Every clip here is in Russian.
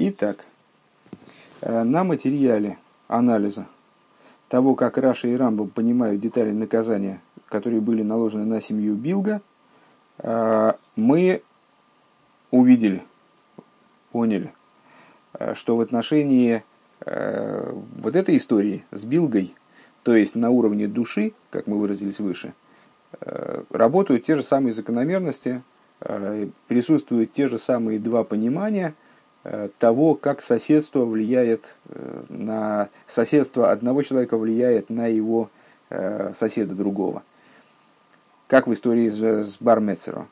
Итак, э, на материале анализа того, как Раша и Рамбам понимают детали наказания, которые были наложены на семью Билга, э, мы увидели, поняли, э, что в отношении вот этой истории с Билгой, то есть на уровне души, как мы выразились выше, работают те же самые закономерности, присутствуют те же самые два понимания – того, как соседство влияет э, на соседство одного человека влияет на его э, соседа другого. Как в истории с Бармецером.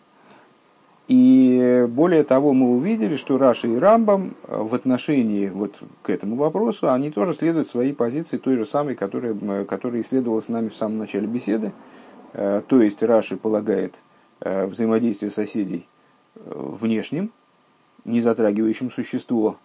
И более того, мы увидели, что Раша и Рамбам в отношении вот к этому вопросу, они тоже следуют своей позиции, той же самой, которая, которая исследовалась нами в самом начале беседы. То есть Раши полагает взаимодействие соседей внешним, не затрагивающим существо,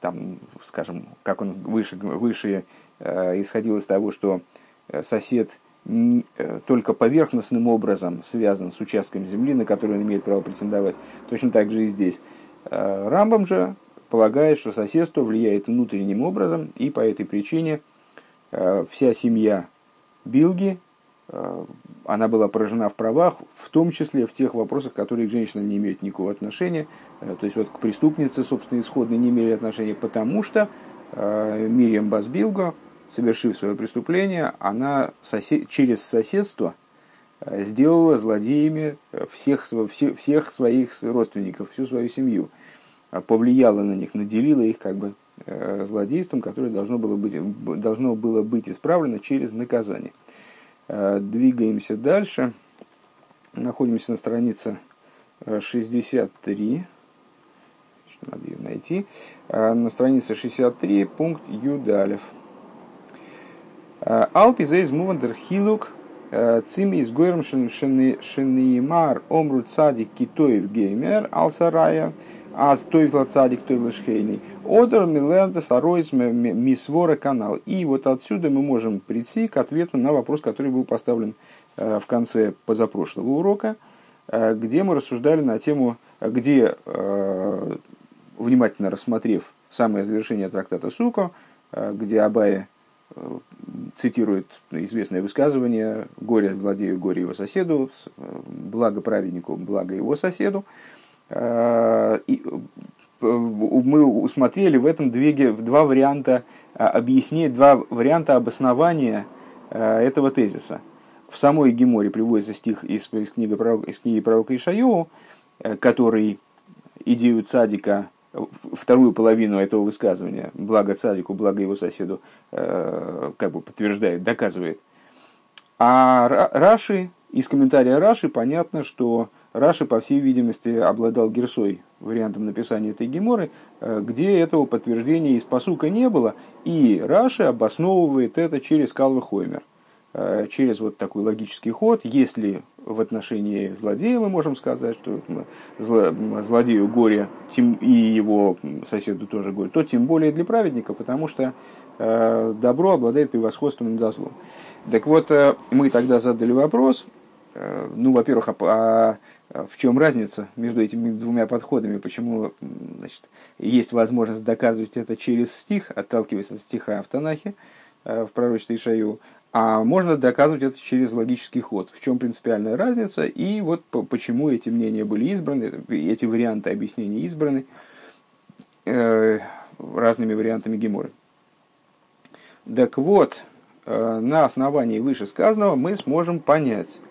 там, скажем, как он выше, выше э, исходил из того, что э, сосед э, только поверхностным образом связан с участком земли, на который он имеет право претендовать. Точно так же и здесь. Э, Рамбам же полагает, что соседство влияет внутренним образом, и по этой причине вся семья Билги она была поражена в правах, в том числе в тех вопросах, которые к женщинам не имеют никакого отношения. Э, то есть вот к преступнице, собственно, исходно не имели отношения, потому что э, Мириам Базбилго, совершив свое преступление, она сосед... через соседство сделала злодеями всех, всех своих родственников, всю свою семью. Повлияла на них, наделила их как бы злодейством, которое должно было быть, должно было быть исправлено через наказание. Э, двигаемся дальше. Находимся на странице 63. Э, надо ее найти. Э, на странице 63, пункт Юдалев. Алпи зейз мувандер хилук цими из гойром шенеймар омру цадик китоев геймер алсарая аз тойфла цадик тойфла шхейный. Одер миллерда саройс мисвора канал. И вот отсюда мы можем прийти к ответу на вопрос, который был поставлен э, в конце позапрошлого урока, э, где мы рассуждали на тему, где, э, внимательно рассмотрев самое завершение трактата Суко, где Абая цитирует известное высказывание «Горе злодею, горе его соседу, благо праведнику, благо его соседу». И мы усмотрели в этом две, два варианта а, объяснения, два варианта обоснования а, этого тезиса. В самой Геморе приводится стих из, из, книги, пророка, из книги пророка Ишайо, э, который идею цадика, вторую половину этого высказывания, благо цадику, благо его соседу, э, как бы подтверждает, доказывает. А Раши, из комментария Раши понятно, что Раши, по всей видимости, обладал герсой, вариантом написания этой геморы, э, где этого подтверждения из посука не было, и Раши обосновывает это через Калвы Хоймер, э, через вот такой логический ход, если в отношении злодея мы можем сказать, что злодею горе и его соседу тоже горе, то тем более для праведника, потому что э, добро обладает превосходством над злом. Так вот, мы тогда задали вопрос, ну, во-первых, а а в чем разница между этими двумя подходами, почему значит, есть возможность доказывать это через стих, отталкиваясь от стиха в Танахе, э, в пророчестве Ишаю, а можно доказывать это через логический ход. В чем принципиальная разница и вот почему эти мнения были избраны, эти варианты объяснений избраны э, разными вариантами Геморы. Так вот, э, на основании вышесказанного мы сможем понять, э,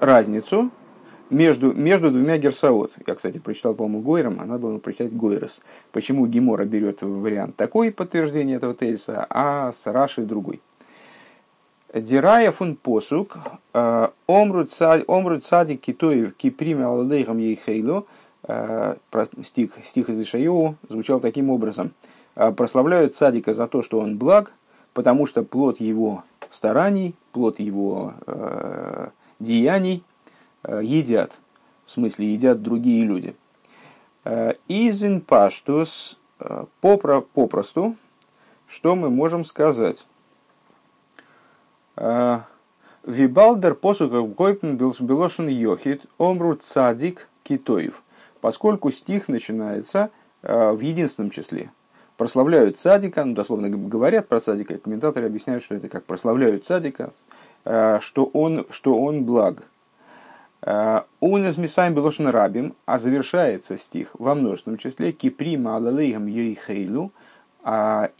разницу между, между двумя герсаот. Я, кстати, прочитал, по-моему, Гойром, она была прочитать Гойрос. Почему Гемора берет вариант такой подтверждения этого тезиса, а с Рашей другой. Дирая фун посук, э, омру цади китоев киприме аладейхам ейхейло, э, стих, стих из Ишайоу звучал таким образом. «Э, прославляют цадика за то, что он благ, потому что плод его стараний, плод его деяний э, едят. В смысле, едят другие люди. Э, Изин паштус э, попросту, что мы можем сказать? Вибалдер посука койпн белошин йохит омру цадик китоев. поскольку стих начинается в единственном числе. Прославляют цадика, ну, дословно говорят про цадика, комментаторы объясняют, что это как прославляют цадика, что он, что он благ. Он из Мисаем Белошин Рабим, а завершается стих во множественном числе Киприма Алалейхам Йейхейлу,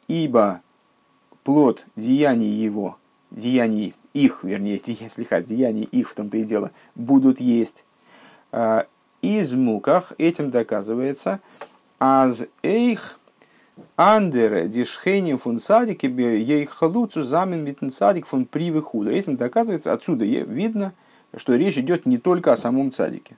ибо плод деяний его, деяний их, вернее, слегка, деяний их в том-то и дело, будут есть. Из муках этим доказывается, аз эйх андере дишхейним фун садик ей халуцу замен митн садик фун привыхуда. Этим доказывается, отсюда видно, что речь идет не только о самом цадике.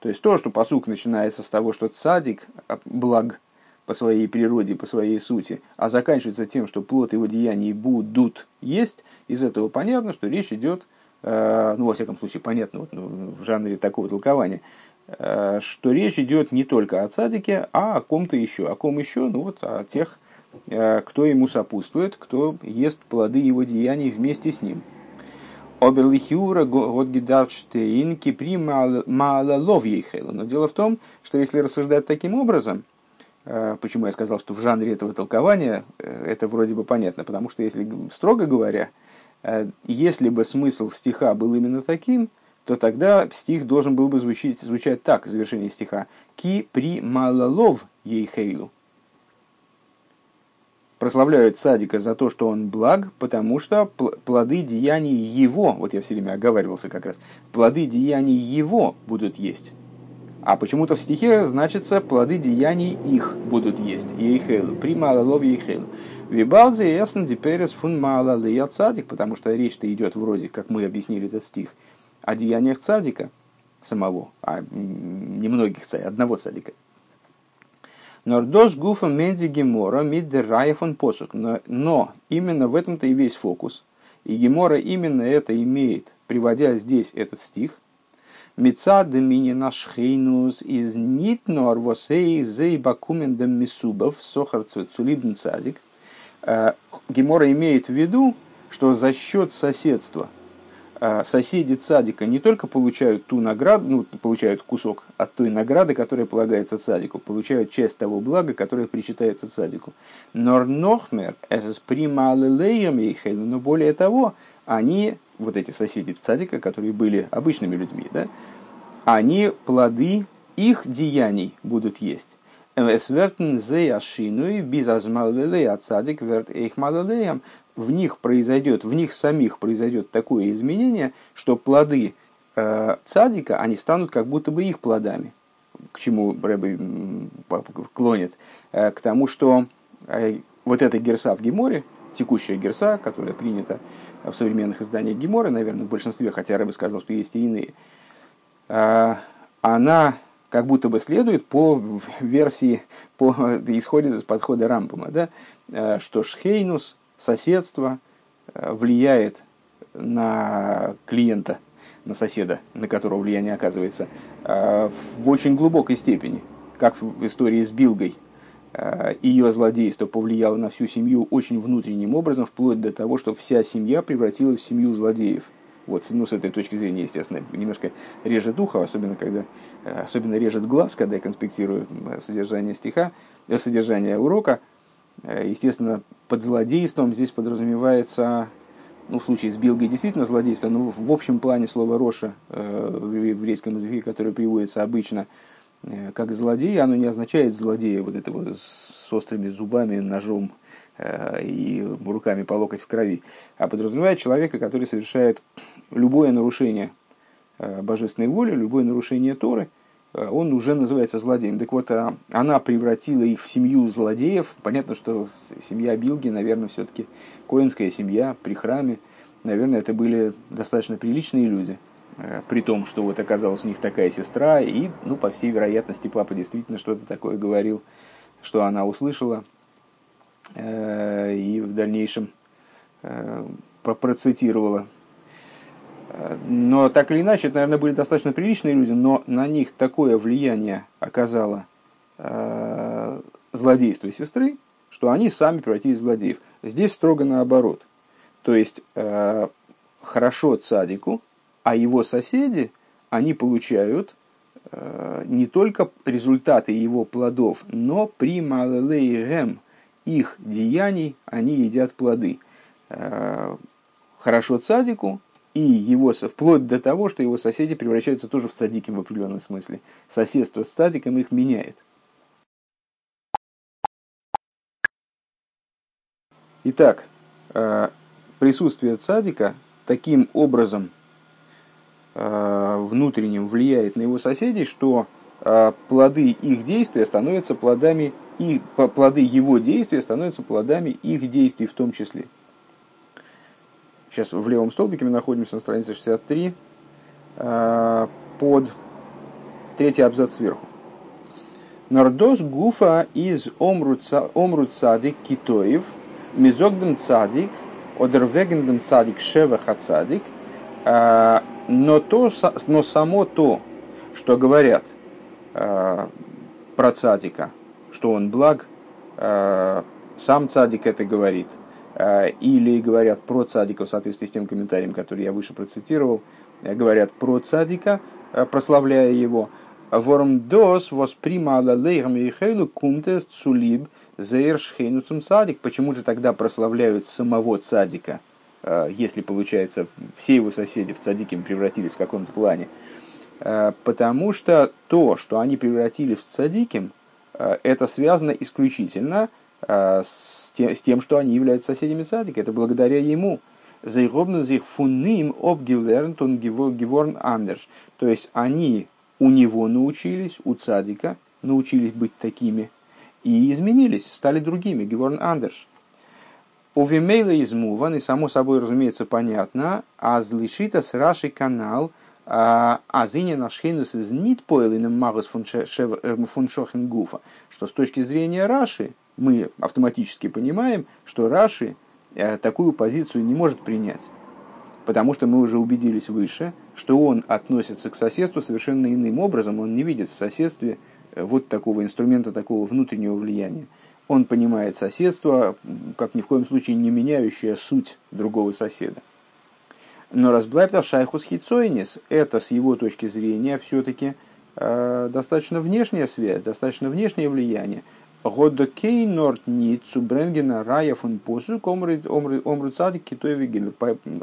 То есть то, что посук начинается с того, что цадик благ по своей природе, по своей сути, а заканчивается тем, что плод его деяний будут есть, из этого понятно, что речь идет, э, ну, во всяком случае, понятно вот, ну, в жанре такого толкования, что речь идет не только о цадике, а о ком-то еще. О ком еще? Ну, вот о тех, э, кто ему сопутствует, кто ест плоды его деяний вместе с ним. Оберлихиура Годгидарштейн Кипри Малалов Но дело в том, что если рассуждать таким образом, э, почему я сказал, что в жанре этого толкования э, это вроде бы понятно, потому что если строго говоря, э, если бы смысл стиха был именно таким, то тогда стих должен был бы звучать, звучать так, завершение стиха. Ки при малалов ейхейлу прославляют садика за то, что он благ, потому что плоды деяний его, вот я все время оговаривался как раз, плоды деяний его будут есть. А почему-то в стихе значится плоды деяний их будут есть. Ейхелу, при малолов ейхелу. Вибалзе ясен диперес фун малалея цадик, потому что речь-то идет вроде, как мы объяснили этот стих, о деяниях цадика самого, а немногих цадик, одного цадика. Нордос гуфа менди гемора миддерая фон посук. Но именно в этом-то и весь фокус. И гемора именно это имеет, приводя здесь этот стих. Мица наш хейнус из нит нор восей зей бакумен дем мисубов сохар цулибн цадик. Э, гемора имеет в виду, что за счет соседства – соседи цадика не только получают ту награду, ну, получают кусок от той награды, которая полагается цадику, получают часть того блага, которое причитается цадику. Нор нохмер, эсэс но более того, они, вот эти соседи цадика, которые были обычными людьми, да, они плоды их деяний будут есть. Es werden sehr schön, bis as malelei цадик wird в них произойдет, в них самих произойдет такое изменение, что плоды э, цадика, они станут как будто бы их плодами. К чему Рэбе клонит? Э, к тому, что э, вот эта герса в Геморе, текущая герса, которая принята в современных изданиях Геморы, наверное, в большинстве, хотя Рэбе сказал, что есть и иные, э, она как будто бы следует по версии, по, исходит из подхода Рамбума, да, э, что Шхейнус – соседство э, влияет на клиента, на соседа, на которого влияние оказывается, э, в очень глубокой степени, как в истории с Билгой. Э, Ее злодейство повлияло на всю семью очень внутренним образом, вплоть до того, что вся семья превратилась в семью злодеев. Вот, ну, с этой точки зрения, естественно, немножко режет ухо, особенно, когда, особенно режет глаз, когда я конспектирую содержание стиха, содержание урока – естественно, под злодейством здесь подразумевается, ну, в случае с Билгой действительно злодейство, но в общем плане слова Роша э, в еврейском языке, которое приводится обычно э, как злодей, оно не означает злодея вот этого с острыми зубами, ножом и руками по локоть в крови, а подразумевает человека, который совершает любое нарушение божественной воли, любое нарушение Торы – Э, он уже называется злодеем. Так вот, а, она превратила их в семью злодеев. Понятно, что семья Билги, наверное, все-таки коинская семья при храме. Наверное, это были достаточно приличные люди. Э, при том, что вот оказалась у них такая сестра, и, ну, по всей вероятности, папа действительно что-то такое говорил, что она услышала, э, и в дальнейшем процитировала но так или иначе, это, наверное, были достаточно приличные люди, но на них такое влияние оказало э, злодейство сестры, что они сами превратились в злодеев. Здесь строго наоборот. То есть, э, хорошо цадику, а его соседи, они получают э, не только результаты его плодов, но при малелейгем их деяний они едят плоды. Э, хорошо цадику, и его, вплоть до того, что его соседи превращаются тоже в цадики в определенном смысле. Соседство с цадиком их меняет. Итак, э, присутствие цадика таким образом э, внутренним влияет на его соседей, что э, плоды их действия становятся плодами, и плоды его действия становятся плодами их действий в том числе. Сейчас в левом столбике мы находимся на странице 63 э, под третий абзац сверху. Нордос гуфа из омру цадик китоев, мизогдем цадик, одервегендем цадик шева хацадик, э, но, то, но само то, что говорят э, про цадика, что он благ, сам цадик это говорит – или говорят про цадика в соответствии с тем комментарием, который я выше процитировал, э, говорят про цадика, э, прославляя его. Ворм дос воспримала лейхам Михаилу кумтес цулиб заершхейнуцум цадик. Почему же тогда прославляют самого цадика, если, получается, все его соседи в цадике превратились в каком-то плане? Потому что то, что они превратили в цадиким, это связано исключительно с с тем, что они являются соседями цадика. Это благодаря ему. Зайгобну зих фуним обгилернт он геворн андерш. То есть они у него научились, у цадика, научились быть такими, и изменились, стали другими, геворн андерш. У Вимейла из и само собой, разумеется, понятно, а злишита с Раши канал, а зиня нашхенус из нит поэлиным магус фуншохен гуфа, что с точки зрения Раши, мы автоматически понимаем, что Раши э, такую позицию не может принять. Потому что мы уже убедились выше, что он относится к соседству совершенно иным образом, он не видит в соседстве э, вот такого инструмента, такого внутреннего влияния. Он понимает соседство, как ни в коем случае не меняющее суть другого соседа. Но разблайпта шайхус хитсойнис, это с его точки зрения все-таки э, достаточно внешняя связь, достаточно внешнее влияние, Годокей норт нит цубренгена рая фун посу омруцадик гимер.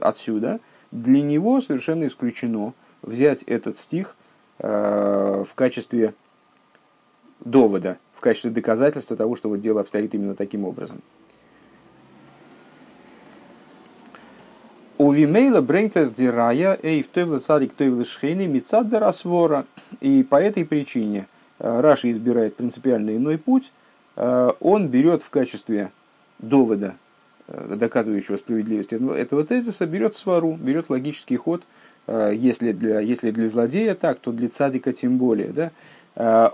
Отсюда для него совершенно исключено взять этот стих э, в качестве довода, в качестве доказательства того, что вот дело обстоит именно таким образом. У Вимейла Брейнтер Дирая, Эй, в той царик той шхейны, Мицад Расвора. И по этой причине э, Раши избирает принципиально иной путь, он берет в качестве довода, э, доказывающего справедливость этого тезиса, берет свару, берет логический ход, э, если для, если для злодея так, то для цадика тем более. Да?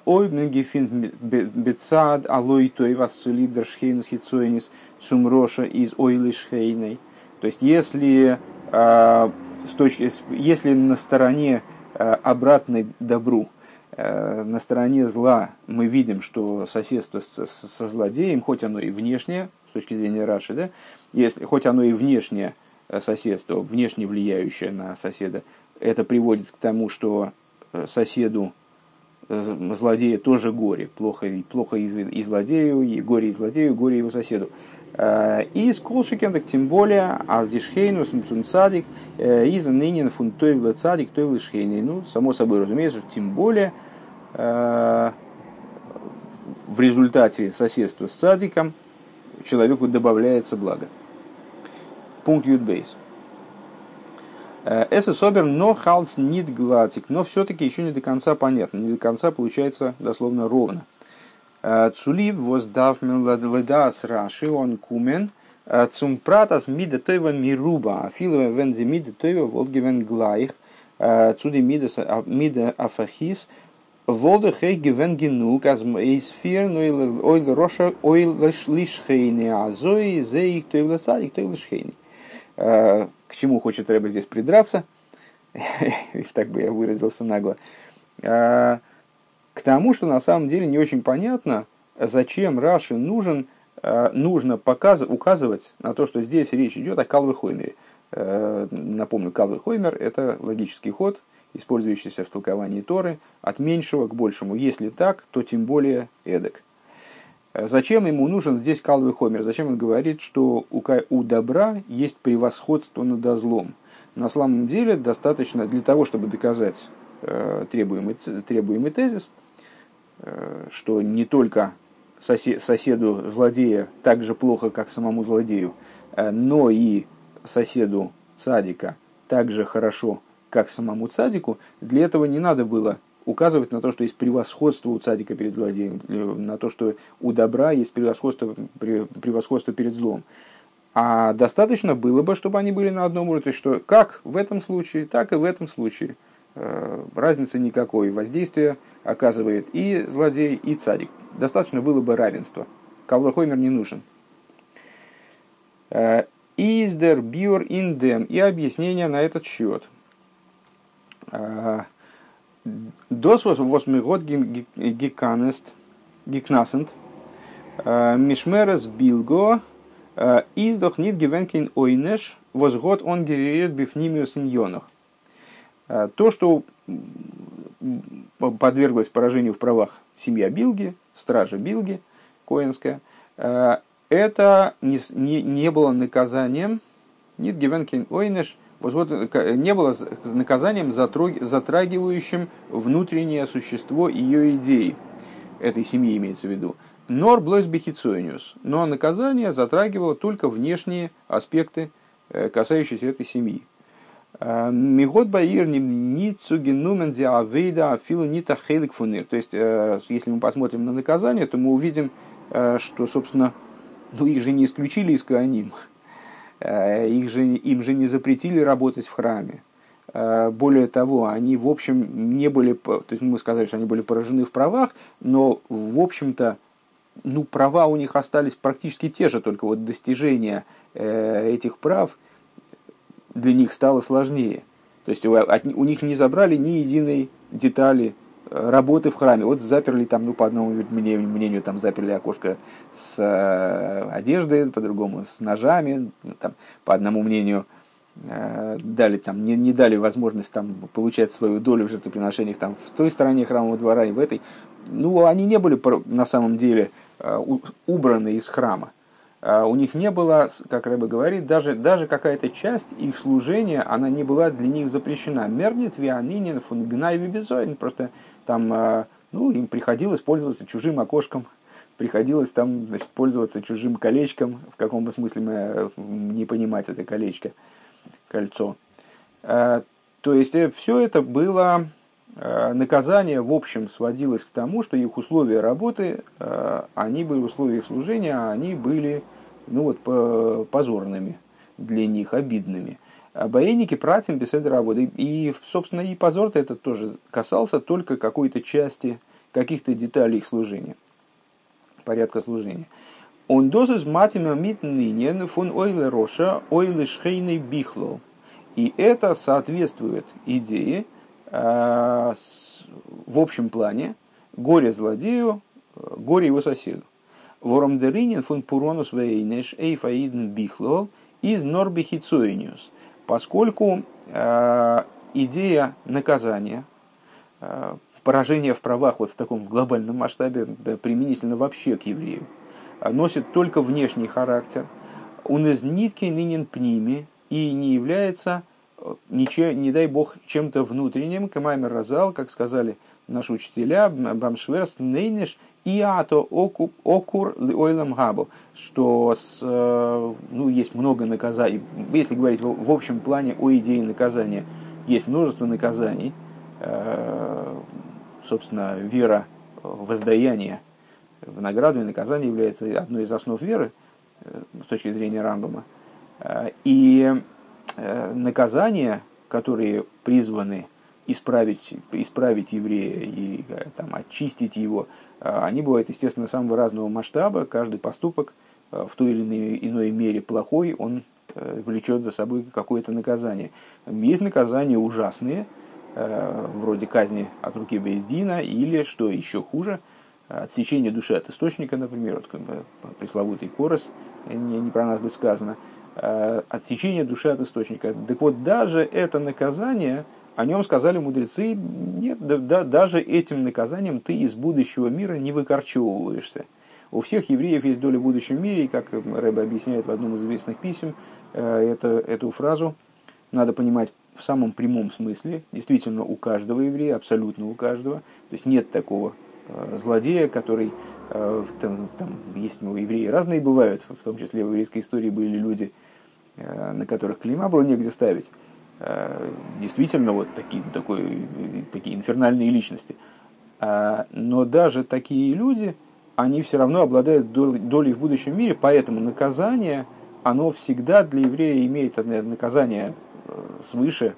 Ой, мегефин бецад, алой той вассулиб даршхейнус хитсойнис сумроша из ойлишхейной. То есть, если, с точки, если на стороне обратной добру Э, на стороне зла мы видим, что соседство со злодеем, хоть оно и внешнее, с точки зрения Раши, да, если, хоть оно и внешнее э, соседство, внешне влияющее на соседа, это приводит к тому, что э, соседу злодея тоже горе, плохо, плохо и, и злодею, и горе и злодею, горе его соседу. И с колшикен, так тем более, аздишхейну сумцум цадик, из ныне фун тойвла цадик, тойвла шхейный. Ну, само собой разумеется, тем более, Э, в результате соседства с цадиком человеку добавляется благо. Пункт Ютбейс. Э, Эсэ собер но халс нит глатик, но все-таки еще не до конца понятно, не до конца получается дословно ровно. Э, Цулив воздав ледас раши он кумен, цум пратас мида тойва мируба, афилова вензи мида тойва волгивен глайх, цуди мида афахис, Волда хей гивен генук, аз эйс фир, но ойл роша ойл лишхейни, а зои зе их то и садик, то и. К чему хочет Рэба здесь придраться? так бы я выразился нагло. К тому, что на самом деле не очень понятно, зачем Раши нужен, нужно показывать, указывать на то, что здесь речь идет о Калве Хоймере. Напомню, Калве Хоймер – это логический ход – использующийся в толковании Торы, от меньшего к большему. Если так, то тем более эдак. Зачем ему нужен здесь калвый хомер? Зачем он говорит, что у, у добра есть превосходство над злом? На самом деле достаточно для того, чтобы доказать э, требуемый, требуемый тезис, э, что не только сосед, соседу злодея так же плохо, как самому злодею, э, но и соседу садика так же хорошо, как самому цадику, для этого не надо было указывать на то, что есть превосходство у цадика перед злодеем, э, на то, что у добра есть превосходство, превосходство перед злом. А достаточно было бы, чтобы они были на одном уровне, то есть что как в этом случае, так и в этом случае. Э, разницы никакой. Воздействие оказывает и злодей, и цадик. Достаточно было бы равенства. Кавлахоймер не нужен. Издер биор индем и объяснение на этот счет. Э, Дос восьмой год гиканест, гикнасент, э, мишмерес билго, э, издох нит гивенкин ойнеш, возгод он генерирует бифнимиус иньонах. Э, то, что подверглось поражению в правах семья Билги, стража Билги, Коинская, это не, не, не было наказанием, нит гивенкин ойнеш, вот, не было наказанием, затрагивающим внутреннее существо ее идеи. Этой семьи имеется в виду. Нор блойс бехицониус. Но наказание затрагивало только внешние аспекты, э, касающиеся этой семьи. Э, Мигот Баир Ницу Генумен Диавейда Афилу Нита Хелик Фунир. То есть, э, если мы посмотрим на наказание, то мы увидим, что, собственно, ну, их же не исключили из Кааним. Э, их же, им же не запретили работать в храме. Э, более того, они, в общем, не были, то есть мы сказали, что они были поражены в правах, но, в общем-то, ну, права у них остались практически те же, только вот достижение э, этих прав для них стало сложнее. То есть у, у них не забрали ни единой детали работы в храме. Вот заперли там, ну, по одному мнению, мнению там заперли окошко с э, одеждой, по-другому с ножами, ну, там, по одному мнению э, дали там, не, не дали возможность там получать свою долю в жертвоприношениях там в той стороне храмового двора и в этой. Ну, они не были на самом деле э, убраны из храма. А, у них не было, как Рэбе говорит, даже, даже какая-то часть их служения, она не была для них запрещена. Мернит вианинин фунгнайви безоин. Просто там, а, ну, им приходилось пользоваться чужим окошком, приходилось там значит, пользоваться чужим колечком, в каком бы смысле мы э, не понимать это колечко, кольцо. А, то есть э, все это было наказание в общем сводилось к тому, что их условия работы, э, они были условия их служения, они были ну вот, позорными для них, обидными. А боенники пратим без работы. И, собственно, и позор-то этот тоже касался только какой-то части, каких-то деталей их служения, порядка служения. Он дозис матима митнинен фун ойле роша ойле шхейный бихло. И это соответствует идее, Э, в общем плане горе злодею, горе его соседу. Вором деринин фун пуронус вейнеш эйфаиден бихлол из норбихицуиниус. Поскольку э, идея наказания, э, поражения в правах вот в таком глобальном масштабе, применительно вообще к еврею, носит только внешний характер. Он из нитки нынен пними и не является ничем, не дай бог, чем-то внутренним, Камаймер Разал, как сказали наши учителя, Бамшверс, Нейниш, и ато окур ойлам габу, что с, э, ну, есть много наказаний, если говорить в, общем плане о идее наказания, есть множество наказаний, э, собственно, вера, воздаяние в награду и наказание является одной из основ веры э, с точки зрения Рамбама. И наказания, которые призваны исправить, исправить еврея и э, там, очистить его, э, они бывают, естественно, самого разного масштаба. Каждый поступок в той или иной, мере плохой, он влечет за собой какое-то наказание. Есть наказания ужасные, вроде казни от руки Бездина, или, что еще хуже, отсечение души от источника, например, вот, пресловутый корос, не, не про нас будет сказано – Э, отсечение души от источника. Так вот, даже это наказание, о нем сказали мудрецы, нет, да, да, даже этим наказанием ты из будущего мира не выкорчевываешься. У всех евреев есть доля в будущем мире, и как Рэбе объясняет в одном из известных писем, э, это, эту фразу надо понимать в самом прямом смысле. Действительно, у каждого еврея, абсолютно у каждого. То есть нет такого э, злодея, который э, там, там есть ну, евреи разные бывают, в том числе в еврейской истории были люди, на которых клейма было негде ставить. Действительно, вот такие, такой, такие инфернальные личности. Но даже такие люди, они все равно обладают долей в будущем мире, поэтому наказание, оно всегда для еврея имеет наказание э, свыше,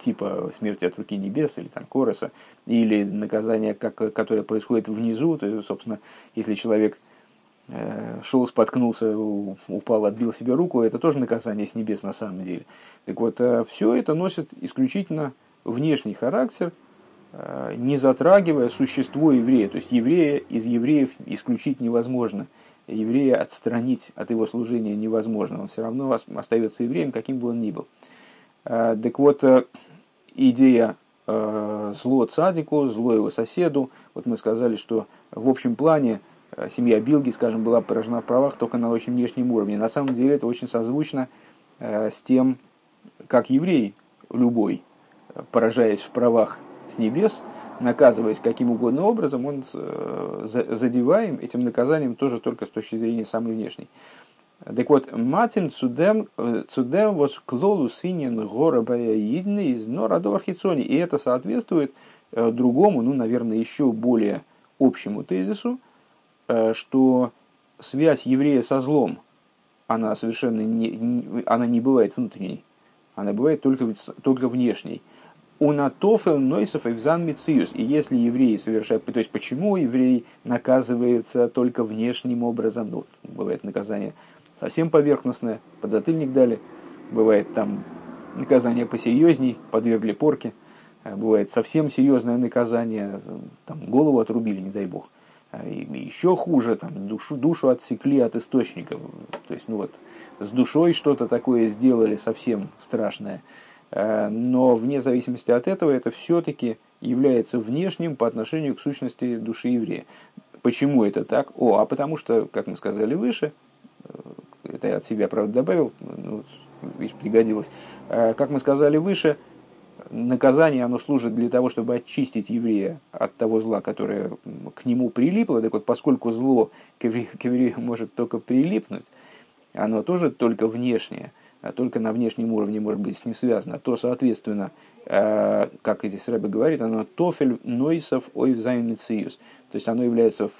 типа смерти от руки небес или там короса, или наказание, как, которое происходит внизу, то, собственно, если человек э, шел, споткнулся, упал, отбил себе руку, это тоже наказание с небес на самом деле. Так вот, э, все это носит исключительно внешний характер – Э, не затрагивая существо еврея. То есть еврея из евреев исключить невозможно. Еврея отстранить от его служения невозможно. Он все равно остается евреем, каким бы он ни был. Так вот, идея зло цадику, зло его соседу. Вот мы сказали, что в общем плане семья Билги, скажем, была поражена в правах только на очень внешнем уровне. На самом деле это очень созвучно с тем, как еврей любой, поражаясь в правах с небес, наказываясь каким угодно образом, он э, задеваем этим наказанием тоже только с точки зрения самой внешней. Так вот, матим цудем, э, цудем вос клолу синин гора идны из норадор хицони. И это соответствует э, другому, ну, наверное, еще более общему тезису, что связь еврея со злом, она совершенно не, она не бывает внутренней, она бывает только, только внешней. Унатофел нойсов и взан. И если евреи совершают... То есть, почему еврей наказывается только внешним образом? Ну, бывает наказание совсем поверхностное, подзатыльник дали. Бывает там наказание посерьезней, подвергли порке. Э, бывает совсем серьезное наказание, там голову отрубили, не дай бог. Э, и еще хуже, там, душу, душу отсекли от источника. То есть, ну вот, с душой что-то такое сделали совсем страшное. Э, но вне зависимости от этого это все-таки является внешним по отношению к сущности души еврея. Почему это так? О, а потому что, как мы сказали выше, это я от себя, правда, добавил, ну, видишь, пригодилось. Э, как мы сказали выше, наказание оно служит для того, чтобы очистить еврея от того зла, которое к нему прилипло. Так вот, поскольку зло к еврею, к еврею может только прилипнуть, оно тоже только внешнее – а только на внешнем уровне может быть с ним связано, то, соответственно, э, как здесь Рэбе говорит, оно тофель нойсов ой. То есть оно является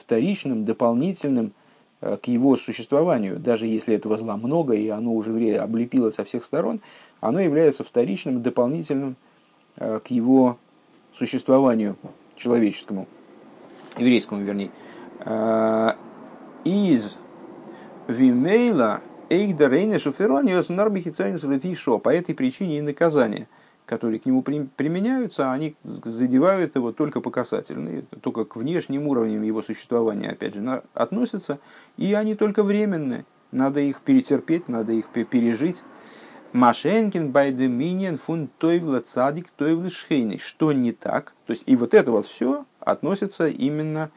вторичным, дополнительным э, к его существованию. Даже если этого зла много, и оно уже облепило со всех сторон, оно является вторичным, дополнительным э, к его существованию человеческому, еврейскому, вернее. Из Вимейла Эйгда Рейна Шуферониус Нарбихицайнус Летишо. По этой причине и наказания, которые к нему применяются, они задевают его только по касательной, только к внешним уровням его существования, опять же, относятся, и они только временные. Надо их перетерпеть, надо их пережить. Машенкин байдеминин фун тойвла цадик тойвла шхейни. Что не так? То есть, и вот это вот все относится именно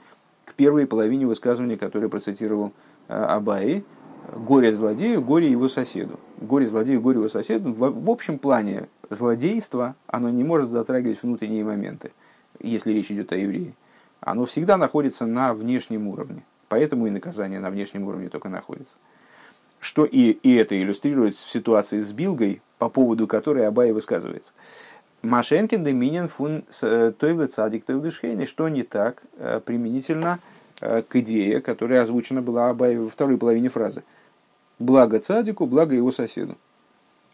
к первой половине высказывания, которое процитировал э, Абай, горе злодею, горе его соседу. Горе злодею, горе его соседу. В общем плане злодейство, оно не может затрагивать внутренние моменты, если речь идет о евреи. Оно всегда находится на внешнем уровне. Поэтому и наказание на внешнем уровне только находится. Что и, и это иллюстрирует в ситуации с Билгой, по поводу которой Абай высказывается. Машенкин доминен фун э, тойвле цадик тойвле Что не так э, применительно э, к идее, которая озвучена была Абай во второй половине фразы – благо цадику, благо его соседу.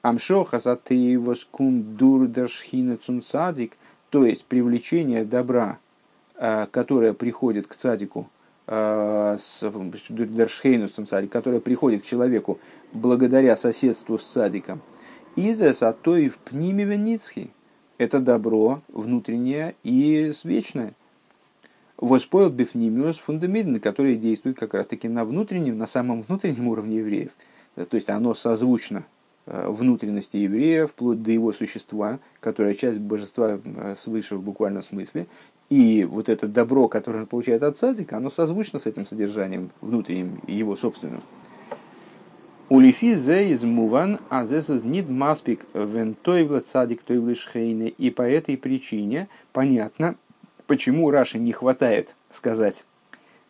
Амшо хасаты воскун дурдершхина цун цадик, то есть привлечение добра, э, которое приходит к цадику, э, с дурдершхейну цун цадик, которое приходит к человеку благодаря соседству с цадиком. Изес в пниме веницхи. Это добро внутреннее и вечное воспоил бифнимиус фундаментный, который действует как раз-таки на внутреннем, на самом внутреннем уровне евреев. То есть оно созвучно внутренности еврея, вплоть до его существа, которое часть божества свыше в буквальном смысле. И вот это добро, которое он получает от садика, оно созвучно с этим содержанием внутренним, его собственным. Улифи зе из муван, а нид маспик вентойвла цадик тойвлы шхейны. И по этой причине понятно, почему Раши не хватает сказать,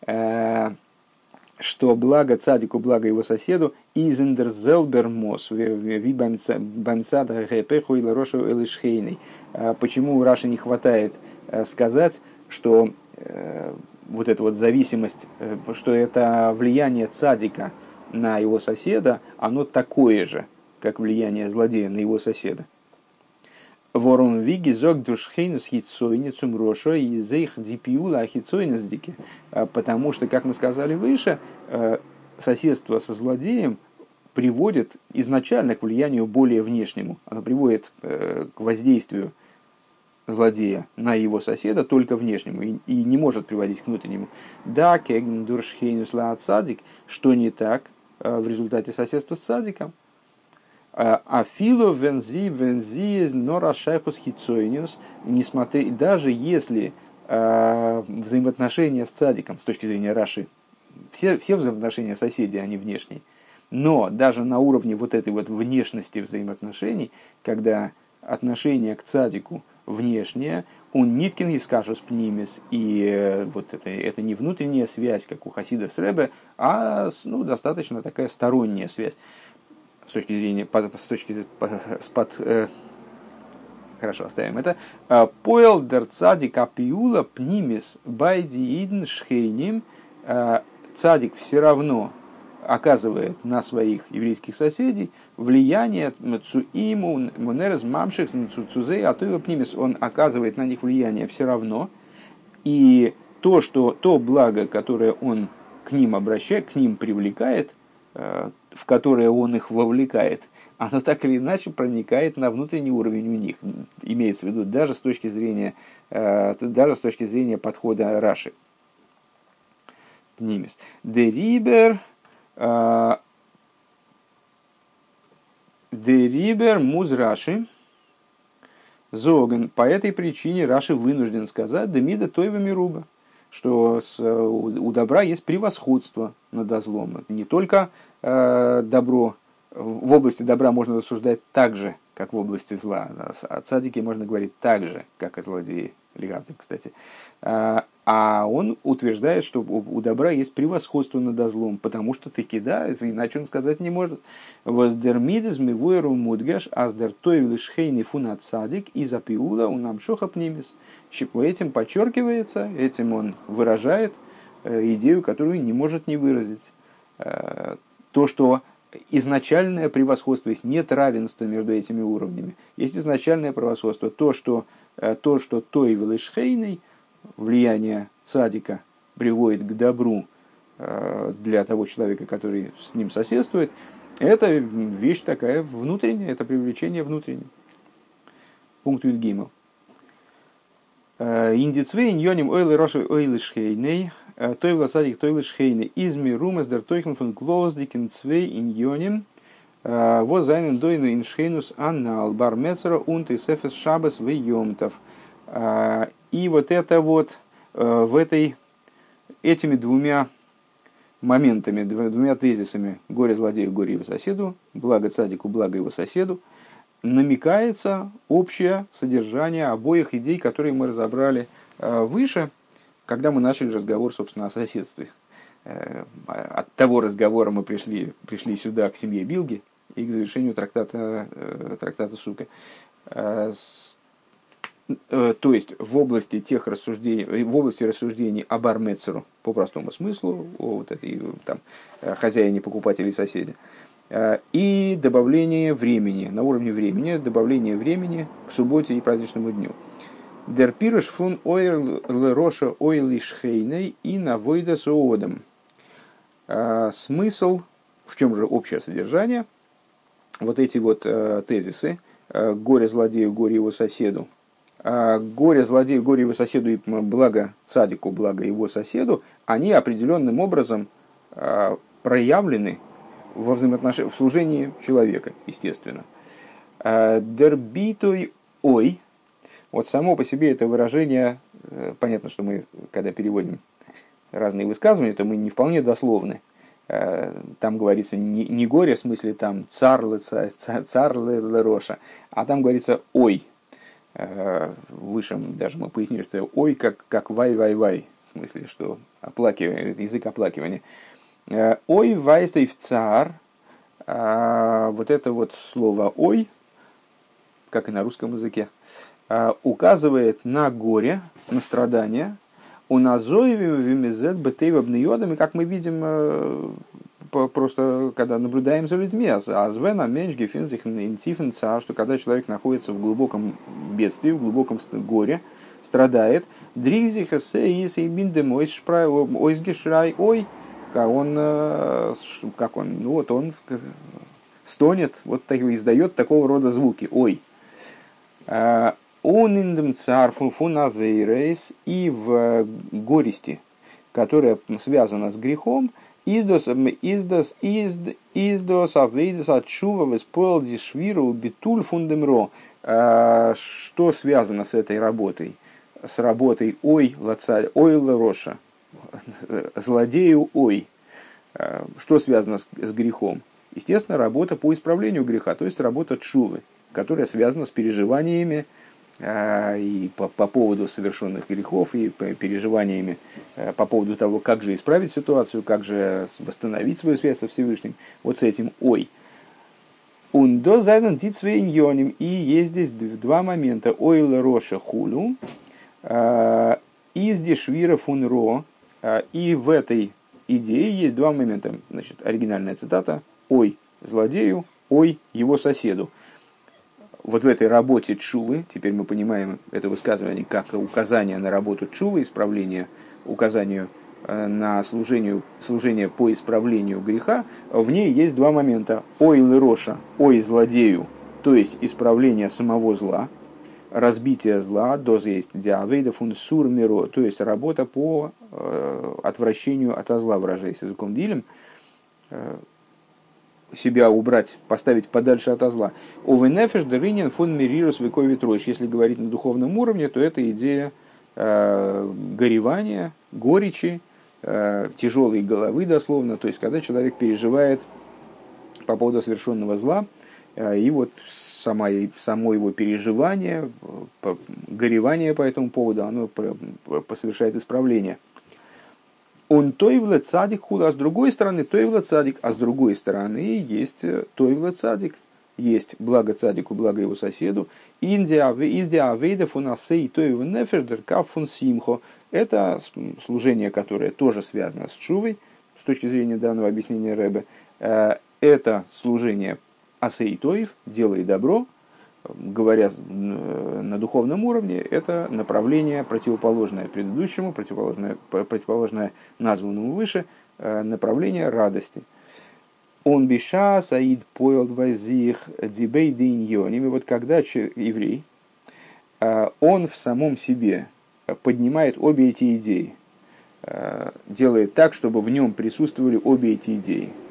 э, что благо цадику, благо его соседу, изендерзелбермос, ви бамцада гэпеху и ларошу элишхейной. Э, почему Раши не хватает э, сказать, что вот эта вот зависимость, что это влияние цадика – на его соседа, оно такое же, как влияние злодея на его соседа. Ворон виги зог душхейнус хитсойницум рошо и зейх дипиула ахитсойнусдики. А, потому что, как мы сказали выше, э, соседство со злодеем приводит изначально к влиянию более внешнему. Оно приводит э, к воздействию злодея на его соседа только внешнему и, и не может приводить к внутреннему. Да, кеген дуршхейнус ла что не так Э, в результате соседства с садиком. Э, а фило вензи вензи нора шайхус хитсойнинус, несмотря даже если э, взаимоотношения с садиком с точки зрения Раши, все, все взаимоотношения соседей, они внешние, но даже на уровне вот этой вот внешности взаимоотношений, когда отношение к цадику внешнее, он ниткин и скажу с и э, вот это, это не внутренняя связь, как у Хасида с Ребе, а ну, достаточно такая сторонняя связь с точки зрения, с точки с под, э, хорошо, оставим это. «А, Поэл дер цадик апиула пнимис байди идн шхейним, «А, цадик все равно оказывает на своих еврейских соседей влияние цуиму, монерез, мамших, цузей, а то его пнимис, он оказывает на них влияние все равно. И то, что, то благо, которое он к ним обращает, к ним привлекает, э, в которое он их вовлекает, оно так или иначе проникает на внутренний уровень у них. Имеется в виду даже с точки зрения, э, даже с точки зрения подхода Раши. Пнимис. Дерибер Дерибер муз Раши. Зоген. По этой причине Раши вынужден сказать Демида Тойва Мируба, что с, у добра есть превосходство над злом. Не только э, добро, в области добра можно рассуждать так же, как в области зла. О цадике можно говорить так же, как о злодеи. Легавдин, кстати. А, а он утверждает, что у добра есть превосходство над злом, потому что таки да, иначе он сказать не может. Воздермидес мивуэру мудгаш аздер тоевлы шхейни фунат садик и запиула у нам шоха пнимис. Этим подчеркивается, этим он выражает э, идею, которую не может не выразить. Э, то, что изначальное превосходство, есть нет равенства между этими уровнями. Есть изначальное превосходство. То, что, э, то, что той велишхейной, влияние садика приводит к добру э, для того человека, который с ним соседствует, это вещь такая внутренняя, это привлечение внутреннее. Пункт Юдгимов. Э, Индицвей ньоним ойлы роши ойлы шхейней, той власадик той шхейней, изми румас дер тойхен фон глоздикен цвей иньоним, вот зайнен дойны иншхейнус аннал бар мецера унт сефес шабас в йомтов. И вот это вот э, в этой, этими двумя моментами, двумя тезисами горе злодею, горе его соседу, благо цадику, благо его соседу, намекается общее содержание обоих идей, которые мы разобрали э, выше, когда мы начали разговор, собственно, о соседстве. Э, от того разговора мы пришли, пришли сюда, к семье Билги, и к завершению трактата, трактата Сука. Э, то есть в области тех рассуждений, э, в области рассуждений об Армецеру по простому смыслу, о вот этой там э, хозяине, покупателе, соседе, и добавление времени, на уровне времени, добавление времени к субботе и праздничному дню. Дер пируш фун ойр лероша ойлишхейной и навойда соодом. Смысл, в чем же общее содержание, вот эти вот тезисы, горе злодею, горе его соседу, горе злодею, горе его соседу и благо садику, благо его соседу, они определенным образом а, проявлены во взаимоотношениях, в служении человека, естественно. Дербитой ой, вот само по себе это выражение, понятно, что мы, когда переводим разные высказывания, то мы не вполне дословны. Там говорится не, не горе, в смысле там царлы, царлы роша, а там говорится ой. Выше даже мы пояснили, что ой как, как вай-вай-вай, в смысле, что оплакивание, язык оплакивания. Э, ой, вайстей в цар, а, вот это вот слово ой, как и на русском языке, а, указывает на горе, на страдания, у назоевим вимезет обнеодами, как мы видим э, просто когда наблюдаем за людьми, а звена меньш гефинзих интифенца, что когда человек находится в глубоком бедствии, в глубоком горе, страдает, дригзиха се и сейбиндем ойсгешрай ой, как он, э, как он, ну вот он стонет, вот так, издает такого рода звуки, ой. А, он индем цар фунавейрейс и в горести, которая связана с грехом, издос издос изд издос авейдос отшува веспойл дишвиру битуль фундемро. А, что связано с этой работой? С работой ой лацаль, ой лароша, злодею ой. Э, что связано с, с грехом? Естественно, работа по исправлению греха, то есть работа чувы, которая связана с переживаниями и по, по поводу совершенных грехов, и переживаниями э, по поводу того, как же исправить ситуацию, как же восстановить свою связь со Всевышним. Вот с этим «ой». Ундо зайден дитсвейньоним. И есть здесь два момента. Ойл роша хулю. Из дешвира фунро. И в этой идеи есть два момента. Значит, оригинальная цитата «Ой злодею, ой его соседу». Вот в этой работе Чувы, теперь мы понимаем это высказывание как указание на работу Чувы, исправление, указанию э, на служение, служение по исправлению греха, в ней есть два момента. Ой лероша, ой злодею, то есть исправление самого зла, разбитие зла, доза есть диавейда фун сур миро, то есть работа по э, отвращению от зла, выражаясь языком дилем, э, себя убрать, поставить подальше от зла. Увенефеш дырынин фун мирирус вековит рощ. Если говорить на духовном уровне, то это идея э, горевания, горечи, э, тяжелой головы дословно, то есть когда человек переживает по поводу совершенного зла, э, и вот сама, само его переживание, горевание по этому поводу, оно совершает исправление. Он тойвла цадик худа, а с другой стороны тойвла цадик, а с другой стороны есть э, тойвла цадик, есть благо цадику, благо его соседу. Индия, издия авейдов у нас сей тойва нефешдер кафун симхо. Это служение, которое тоже связано с чувой, с точки зрения данного объяснения Рэбе. Э, это служение асейтоев, делай добро, говоря на духовном уровне, это направление противоположное предыдущему, противоположное, противоположное названному выше, э, направление радости. Он биша саид поел вазих дибей диньоним. И вот когда еврей, э, он в самом себе поднимает обе эти идеи, э, делает так, чтобы в нем присутствовали обе эти идеи –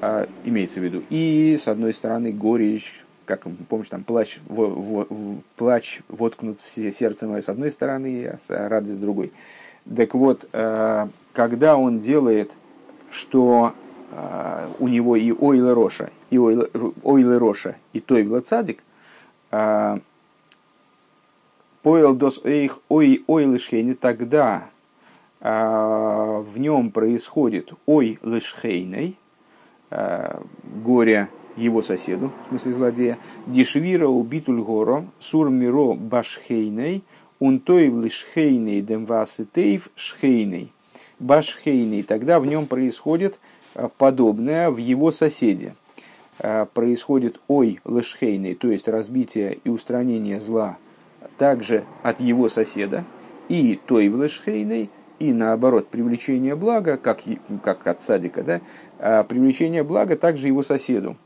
а, имеется в виду. И, с одной стороны, горечь, как помнишь, там плач, в, в, в, плач воткнут в сердце мое с одной стороны, а радость с другой. Так вот, э, когда он делает, что э, у него и ойлы роша, и ойлы роша, и той цадик, э, поел дос эйх ой ойлышхейни, тогда в нем происходит ой лышхейной, горе его соседу, в смысле злодея, дишвира убитуль горо, сур миро башхейной, унтоев лишхейный демваситеев шхейный. Башхейный, тогда в нем происходит э, подобное в его соседе. Э, происходит ой лишхейный, то есть разбитие и устранение зла также от его соседа, и той в лишхейной, и наоборот, привлечение блага, как, как от садика, да, а привлечение блага также его соседу.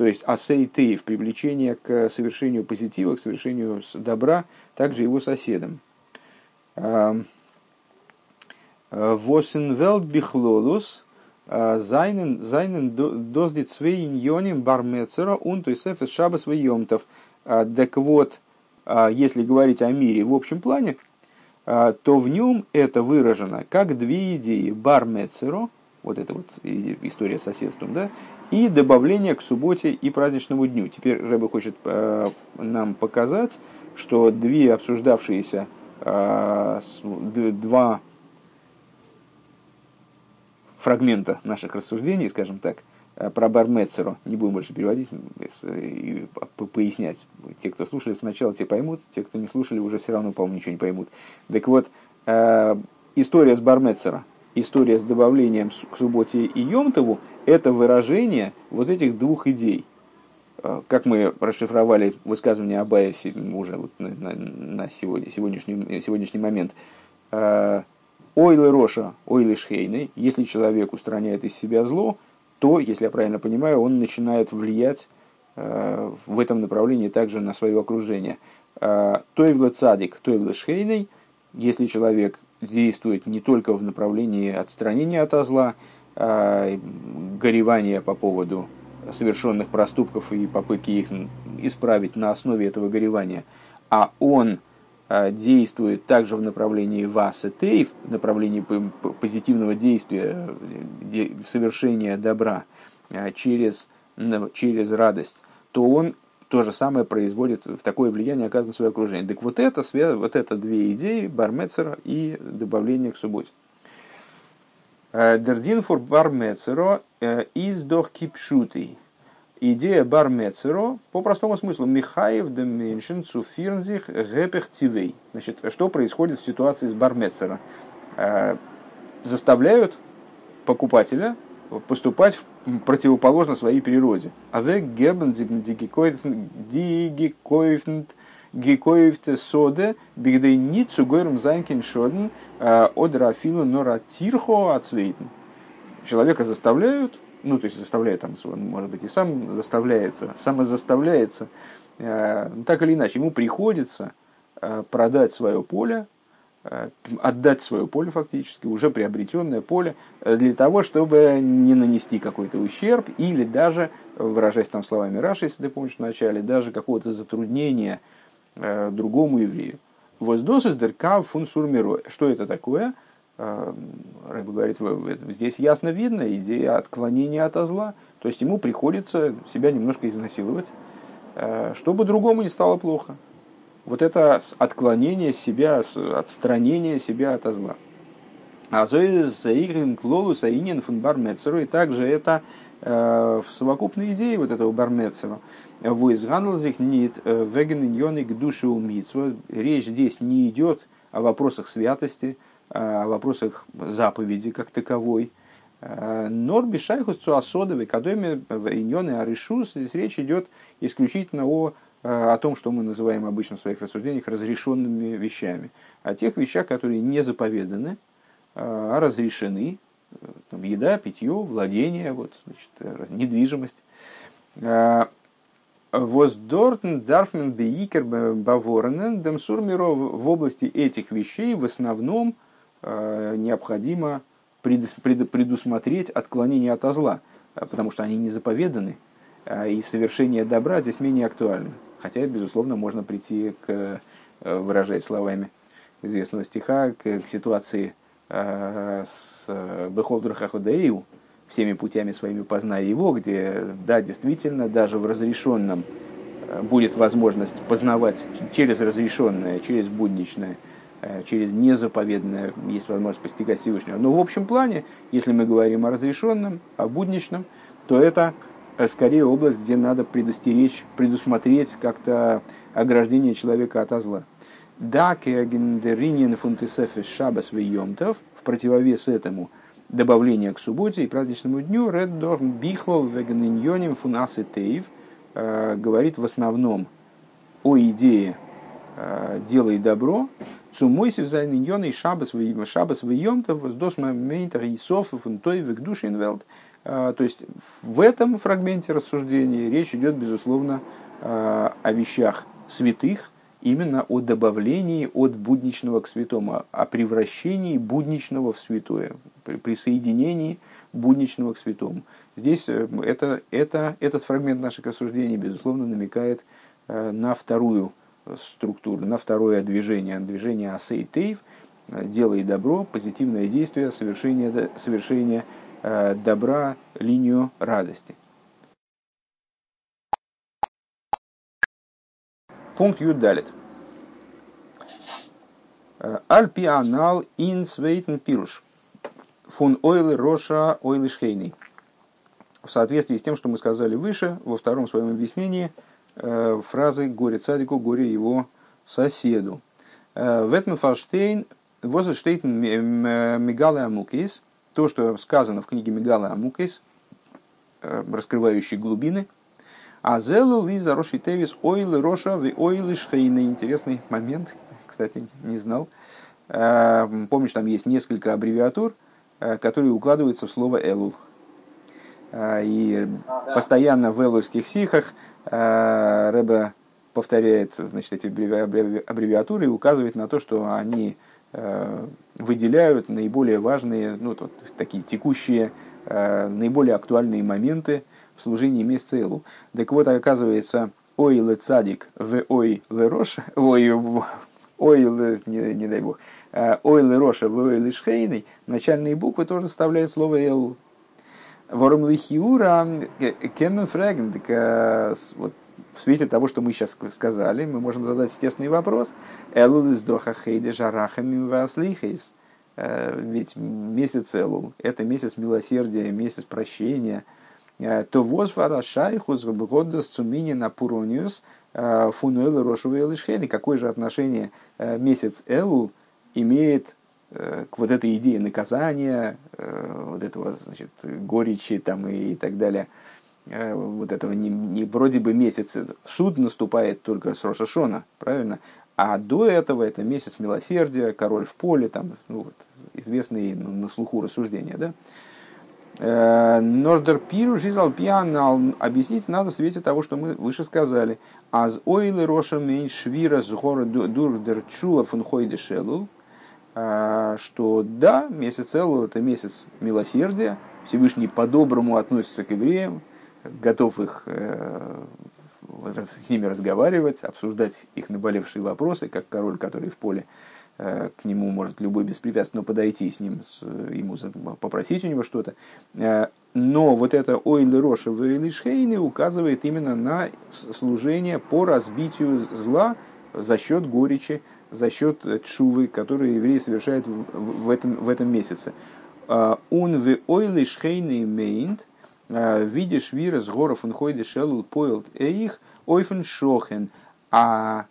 То есть асейтеев, привлечение к совершению позитива, к совершению добра, также его соседам. Восенвелд бихлолус Зайнен, зайнен доздит свейн йоним бармецера ун то есть шабас вейомтов. Так вот, если говорить о мире в общем плане, то в нем это выражено как две идеи. Бармецеро, вот это вот история с соседством, да, и добавление к субботе и праздничному дню. Теперь Рэбе хочет э, нам показать, что две обсуждавшиеся, э, два фрагмента наших рассуждений, скажем так, э, про Бармецеру, не будем больше переводить и пояснять. Те, кто слушали сначала, те поймут, те, кто не слушали, уже все равно, по-моему, ничего не поймут. Так вот, история с Бармецера, история с добавлением к субботе и Йомтову – это выражение вот этих двух идей. А, как мы расшифровали высказывание Абая уже вот на, на, на сегодня, сегодняшний, сегодняшний момент. А, ойлы Роша, ойлы Шхейны, если человек устраняет из себя зло, то, если я правильно понимаю, он начинает влиять а, в этом направлении также на свое окружение. Тойвла цадик, тойвла шхейной, если человек действует не только в направлении отстранения от зла, а горевания по поводу совершенных проступков и попытки их исправить на основе этого горевания, а он а, действует также в направлении вас и тейв, в направлении позитивного действия, совершения добра а, через, через радость, то он то же самое производит, в такое влияние оказывает свое окружение. Так вот это, вот это две идеи, бармецера и добавление к субботе. Э, דער דין פון בר מצרא э, איז דאך כפשוטו. Идея בר מצרא по простому смыслу מחייב דעם מענטשן צו פירן זיך היפך טבעו. Значит, что происходит в ситуации с בר מצרא? Э, заставляют покупателя поступать противоположно своей природе. אוועקגעבן די געקויפטע געקויפטע שדה בכדי ניט צו גורם זיין קיין שאדן а, от рафину нора. Человека заставляют, ну то есть заставляют, там, может быть и сам заставляется, самозаставляется, а, так или иначе, ему приходится а, продать свое поле, Э, отдать свое поле фактически, уже приобретенное поле, э, для того, чтобы не нанести какой-то ущерб или даже, выражаясь там словами Раши, если ты помнишь в начале, даже какого-то затруднения э, другому еврею. Воздос из дырка фун сурмиро. Что это такое? Рэб говорит, здесь ясно видно идея отклонения от зла. То есть ему приходится себя немножко изнасиловать, чтобы другому не стало плохо вот это отклонение себя, отстранение себя от зла. А клолу саинин фун бармецеру, и также это э, в совокупной идее вот этого бармецера. Войсганлзих нит э, веген к душе умитсва. Речь здесь не идет о вопросах святости, о вопросах заповеди как таковой. Э, Норби шайхус цуасодовой, кадоме иньоны аришус, здесь речь идет исключительно о о том, что мы называем обычно в своих рассуждениях разрешенными вещами, о тех вещах, которые не заповеданы, э, а разрешены, э, там, еда, питье, владение, вот, значит, недвижимость. Воздортен дарфмен бейкер баворнен демсурмиро в области этих вещей в основном необходимо предусмотреть отклонение от зла, потому что они не заповеданы, и совершение добра здесь менее актуально. Хотя, безусловно, можно прийти к, э, выражаясь словами известного стиха, к, к ситуации э, с בכל דרכיך דעהו, всеми путями своими позная его, где, да, действительно, даже в разрешенном э, будет возможность познавать через разрешенное, через будничное, через незаповедное, есть возможность постигать Всевышнего. Но в общем плане, если мы говорим о разрешенном, о будничном, то это Э, скорее область, где надо предостеречь, предусмотреть как-то ограждение человека от зла. Да, кегендеринин фунтисефис шабас вейомтов, в противовес этому добавление к субботе и праздничному дню, реддорм бихлол вегениньоним фунасы тейв, э, говорит в основном о идее э, «делай добро», Цумойсив за и шабас шабас вейомтов, с досма мейнтер и софов, фунтой вегдушинвелд, а, то есть в этом фрагменте рассуждений речь идет, безусловно, а, о вещах святых именно о добавлении от будничного к святому, о превращении будничного в святое, при присоединении будничного к святому. Здесь э, это, это, этот фрагмент наших рассуждений, безусловно, намекает э, на вторую структуру, на второе движение, движение асейтейв, э, делай добро, позитивное действие, совершение, совершение добра, линию радости. Пункт Юдалит. Альпианал ин свейтен пируш. Фун ойлы роша ойлы шхейный в соответствии с тем, что мы сказали выше, во втором своем объяснении, э, фразы «горе цадику, горе его соседу». Э, в этом фаштейн возштейтен Мигалы Амукис, то, что сказано в книге Мигалы Амукис, э, раскрывающей глубины, а зелу лиза роши тевис ойлы роша ви ойлы шхейны. Интересный момент, кстати, не знал. Помнишь, там есть несколько аббревиатур, которые укладываются в слово элул. А, и постоянно в эллурских сихах а, Рэбе повторяет значит, эти аббревиатуры и указывает на то, что они а, выделяют наиболее важные, ну, вот, такие текущие, наиболее актуальные моменты в служении месяца Элу. Так вот, оказывается, ой ле цадик в ой ле рош, ой, ой ле, не, не дай бог, ой ле роша в ой ле шхейный, начальные буквы тоже составляют слово Элу. Ворум лихиура кеннен фреген. Вот в свете того, что мы сейчас сказали, мы можем задать естественный вопрос. Элул из доха хейде жарахами васлихейс. Э, ведь месяц Элул – это месяц милосердия, месяц прощения. Э, то возвара шайхус года цумини на пурониус э, фунуэл рошевый Какое же отношение месяц Элул имеет к вот этой идее наказания, вот этого, значит, горечи там и, так далее, вот этого не, не вроде бы месяц, суд наступает только с Рошашона, правильно? А до этого это месяц милосердия, король в поле, там, ну, вот, известные ну, на слуху рассуждения, да? Нордер Пиру Жизал Пиан объяснить надо в свете того, что мы выше сказали. Аз ойлы роша мейн швира с гора дурдер чуа фунхойдешелул. А, что да, месяц Элу – это месяц милосердия, Всевышний по-доброму относится к евреям, готов их э, с ними разговаривать, обсуждать их наболевшие вопросы, как король, который в поле, э, к нему может любой беспрепятственно подойти, с ним, с, ему попросить у него что-то. Э, но вот это Ойлы Роша в Эйлишхейне указывает именно на служение по разбитию зла за счет горечи, за счет чувы, которые евреи совершают в этом, в этом месяце. Он в ойлы шхейный мейнт, видишь вирус горов ходит шелл пойлд эих ойфен шохен, а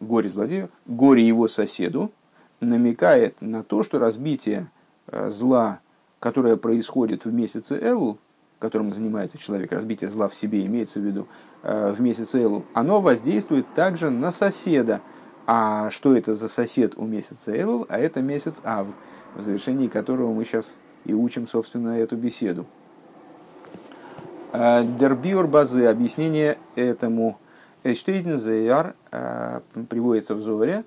горе злодею, горе его соседу, намекает на то, что разбитие зла, которое происходит в месяце Элу, которым занимается человек, разбитие зла в себе имеется в виду в месяце Элу, оно воздействует также на соседа, а что это за сосед у месяца Элул? А это месяц Ав, в завершении которого мы сейчас и учим, собственно, эту беседу. Э, Дербиор базы, объяснение этому. Эштейден Зейар э, приводится в Зоре.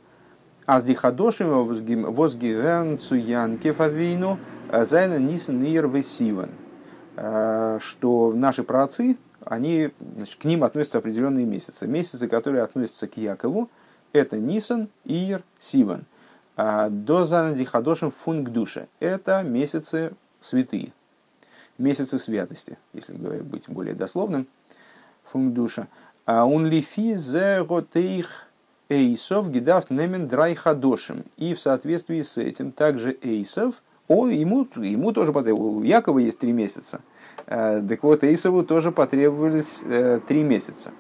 Аздихадошим возгивен цуян кефавину э, זיינען ניסן אייר וסיון. Что наши праотцы, они, значит, к ним относятся определенные месяцы. Месяцы, которые относятся к Якову, это Нисан, Ияр, Сиван. דאס זיינען די חדשים פון קדושה. Это месяцы святые. Месяцы святости, если быть более дословным. פון קדושה. און לפי זה האט אויך עשו געדארפט נעמען דריי חדשים. И в соответствии с этим также Эйсов, он, ему, ему тоже потребовалось, у Якова есть три месяца. А, так вот, Эйсову тоже потребовались э, три месяца.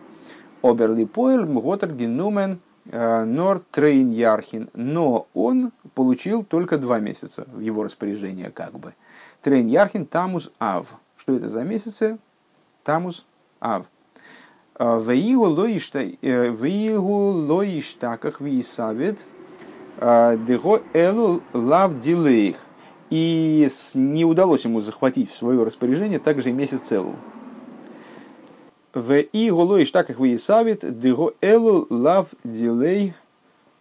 אבער לפועל האט ער גענומען Э, נאר תרין ירחין, но он получил только два месяца в его распоряжение, как бы. תרין ירחין תמוז אב. Что это за месяцы? Тамус Ав. Э, Веигу лоиштаках виисавит э, дего элу лав дилейх. И не удалось ему захватить в свое распоряжение также месяц Элу. В и голой так их выясавит, дего элу лав дилей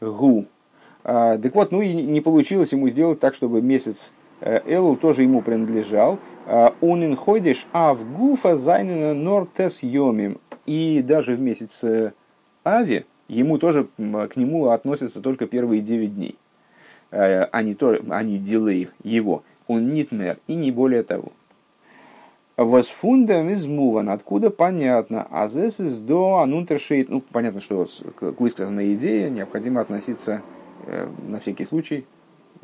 гу. Так вот, ну и не получилось ему сделать так, чтобы месяц э, Элул тоже ему принадлежал. Он а, инходиш ав гуфа зайнена нортес йомим. И даже в месяц Ави ему тоже к нему относятся только первые 9 дней. А, а не, то, а не дилей его. Он нитмер и не более того. Восфундам из муван, откуда понятно, а здесь из до анунтершейт, ну понятно, что к высказанной идее необходимо относиться э, на всякий случай,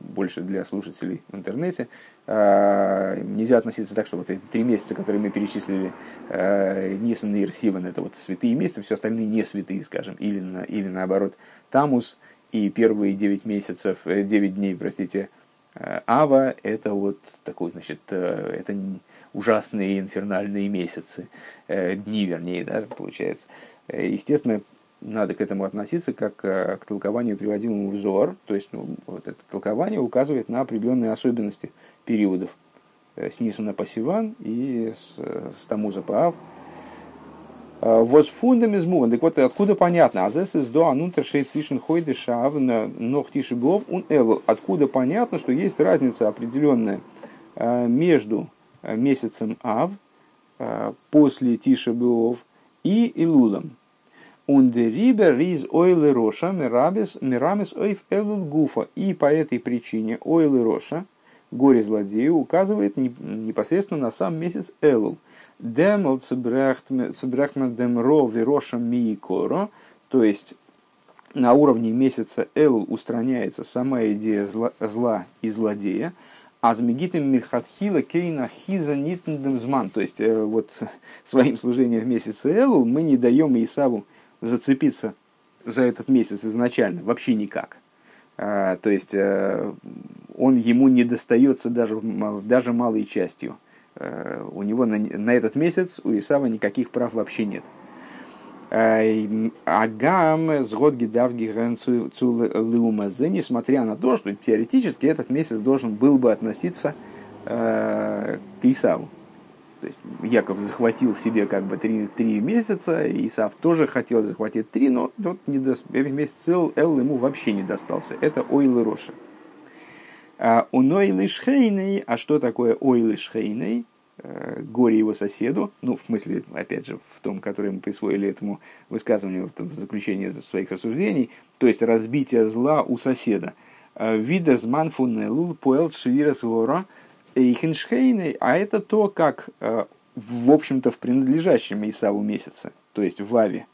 больше для слушателей в интернете, э, нельзя относиться так, что вот эти три месяца, которые мы перечислили, э, Нисан и Ирсиван, это вот святые месяцы, все остальные не святые, скажем, или, на, или наоборот, Тамус и первые девять месяцев, девять дней, простите, Ава, это вот такой, значит, это ужасные инфернальные месяцы, э, дни вернее, да, получается. Э, естественно, надо к этому относиться как э, к толкованию, приводимому в Зор, то есть ну, вот это толкование указывает на определенные особенности периодов с Нисана по Сиван и с, с Тамуза по Ав. Воз фундам Так вот, откуда понятно? Азес из до анунтер шейт свишен хойды шав ног тишибов ун элу. Откуда понятно, что есть разница определенная между Э, месяцем Ав, э, после Тиша Беов и Илулом. Ундерибер риз ойлы роша мирабис мирамис ойф элул. И по этой причине ойлы роша, горе злодею, указывает непосредственно на сам месяц Элул. Демл цебрахма демро вироша миикоро, то есть на уровне месяца Элул устраняется сама идея зла, зла и злодея, Азмегитым Мирхатхила Кейна Хиза Нитндемзман. То есть, э, вот своим служением в месяце Элул мы не даем Исаву зацепиться за этот месяц изначально, вообще никак. А, то есть, э, он ему не достается даже, даже малой частью. Э, у него на, на этот месяц у Исава никаких прав вообще нет. Агам сгод гидавги леумазе, несмотря на то, что теоретически этот месяц должен был бы относиться э, к Исаву. То есть Яков захватил себе как бы три, три месяца, Исав тоже хотел захватить три, но тот не до... месяц Эл, Эл ему вообще не достался. Это Ойл Роша. А у Нойлы Шхейной, а что такое Ойлы Шхейной? Э, горе его соседу, ну, в смысле, опять же, в том, который мы присвоили этому высказыванию в, заключении своих рассуждений, то есть разбитие зла у соседа. Э, Видас манфунелул поэл швирас вора эйхеншхейной, а это то, как, э, в общем-то, в принадлежащем Исаву месяце, то есть в Аве,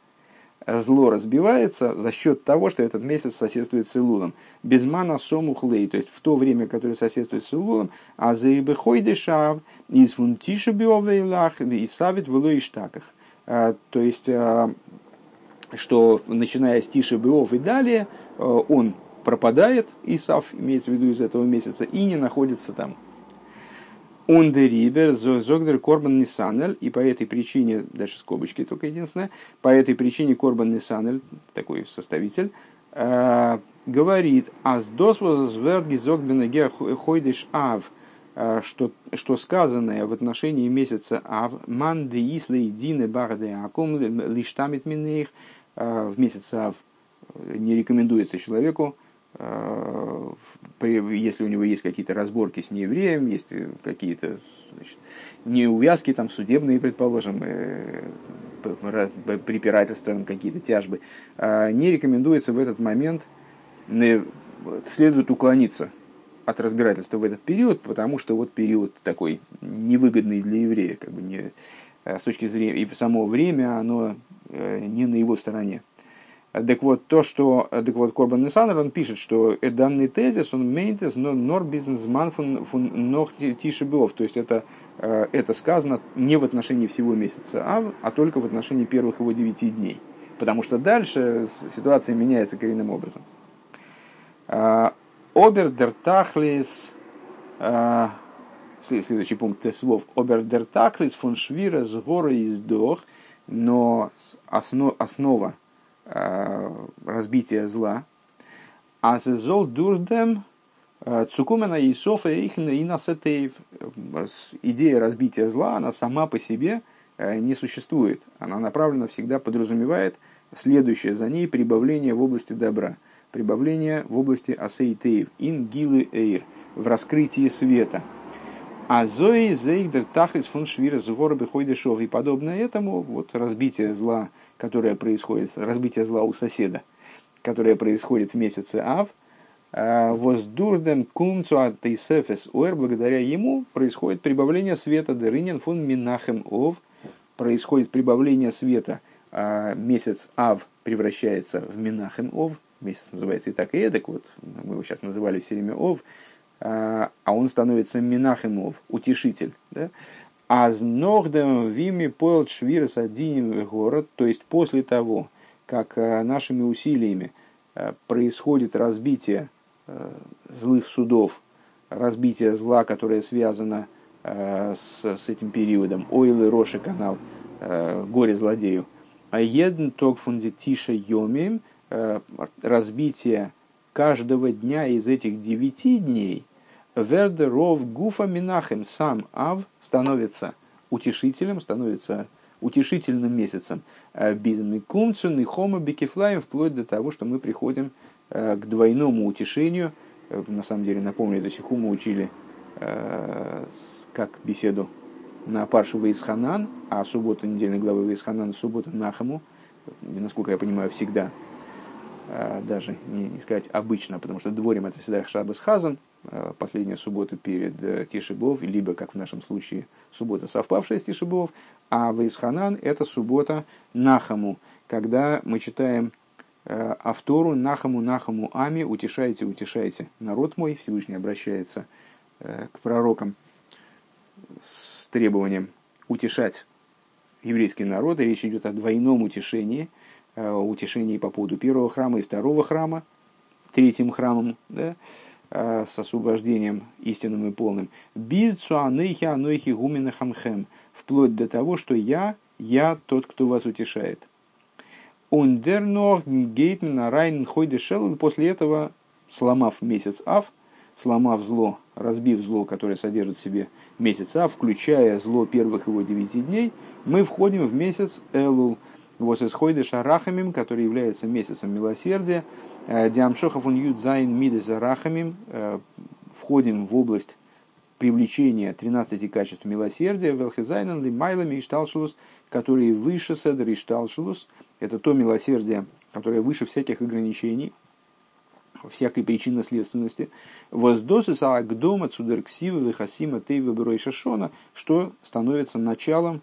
зло разбивается за счет того, что этот месяц соседствует с Илулом. Без мана сомухлей, то есть в то время, которое соседствует с Илулом, а за ибехой дешав, из фунтиша биовейлах, и савит в иштаках. А, то есть, а, что начиная с Тиши Биов и далее, он пропадает, Исав, имеется в виду из этого месяца, и не находится там. Ундерибер, Зогдер, Корбан Нисанель, и по этой причине, дальше скобочки только единственное, по этой причине Корбан Нисанель, такой составитель, э, говорит, аз досвозверги Зогбенеге хойдиш ав, э, что, что сказанное в отношении месяца ав, ман де ислей дины барде акум лиштамит минеих, э, в месяц ав не рекомендуется человеку Э, если у него есть какие-то разборки с неевреем, есть какие-то значит, неувязки там судебные, предположим, э, препирательства, какие-то тяжбы, э, не рекомендуется в этот момент, следует уклониться от разбирательства в этот период, потому что вот период такой невыгодный для еврея, как бы не, с точки зрения, и само время, оно не на его стороне. Так вот, то, что так вот, Корбан Несанер, он пишет, что данный тезис, он мейнтес, но нор бизнесман фун, фун нох тишебов. То есть это, э, это сказано не в отношении всего месяца а, а только в отношении первых его девяти дней. Потому что дальше ситуация меняется коренным образом. А, Обер дер тахлис, а, следующий пункт слов. Обер дер тахлис фон швира с горы издох, но основа Э, разбития зла. А зол дурдем э, цукумена Исофа и Насетеев. Идея разбития зла, она сама по себе не существует. Она направлена всегда, подразумевает следующее за ней прибавление в области добра, прибавление в области асейтеев, ин гилы эйр, в раскрытии света. А зои зейгдер тахлис фун швира згор бихойдешов. И подобное этому, вот разбитие зла, которое происходит, разбитие зла у соседа, которое происходит в месяце Ав, а, воздурдем кумцу атейсефес уэр, благодаря ему происходит прибавление света. Деринен фун минахем ов, происходит прибавление света – а месяц Ав превращается в Минахем Ов, месяц называется и так и эдак, вот мы его сейчас называли все время Ов, а, а он становится Минахем Ов, утешитель. Да? А с ногдем вими поел швирс один город, то есть после того, как а, нашими усилиями а, происходит разбитие злых судов, разбитие зла, которое связано с, с этим периодом, Ойлы Роши канал, горе злодею, а един ток фундитиша йомим, э, разбитие каждого дня из этих девяти дней, вердеров гуфа минахем, сам Ав становится утешителем, становится утешительным месяцем. Э, Безмикумцу, нихома, бекефлаем, вплоть до того, что мы приходим э, к двойному утешению. На самом деле, напомню, эту сиху мы учили как беседу на Паршу Вейсханан, а суббота недельной главы Вейсханан, суббота Нахаму, насколько я понимаю, всегда, даже не, не сказать обычно, потому что дворим это всегда Шабас Хазан, а, последняя суббота перед э, Тишибов, либо, как в нашем случае, суббота, совпавшая с Тишибов, а Вейсханан это суббота Нахаму, когда мы читаем э, Автору Нахаму Нахаму Ами, утешайте, утешайте. Народ мой, Всевышний обращается э, к пророкам с требованием утешать еврейский народ. И речь идет о двойном утешении, э, утешении по поводу первого храма и второго храма, третьим храмом, да, э, с освобождением истинным и полным. Бизцу анейхи анойхи гумина хамхем. Вплоть до того, что я, я тот, кто вас утешает. После этого, сломав месяц Ав, сломав зло, разбив зло, которое содержит в себе месяца, включая зло первых его девяти дней, мы входим в месяц Элул, вот исходы шарахамим, который является месяцем милосердия, э, Диамшохов он юдзайн мидеса рахамим, э, входим в область привлечения 13 качеств милосердия, велхизайнен лимайлами и шталшилус, которые выше седер и шталшилус, это то милосердие, которое выше всяких ограничений, всякой причинно-следственности. Воздосы саагдома цудерксива вихасима тейва берой шашона, что становится началом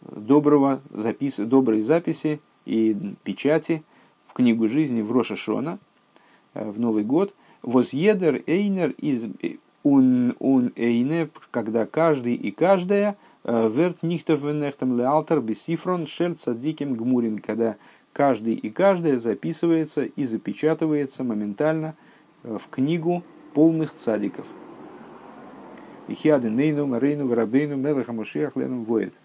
доброго запис, доброй записи и печати в книгу жизни в Рошашона э, в Новый год. Возъедер эйнер из ун ун эйне, когда каждый и каждая э, верт нихтов венехтам леалтер бесифрон шель цадиким гмурин, когда каждый и каждая записывается и запечатывается моментально э, в книгу полных цадиков. Ихиады Нейну, Марейну, Варабейну, Мелаха Мушиах, Лену Воет –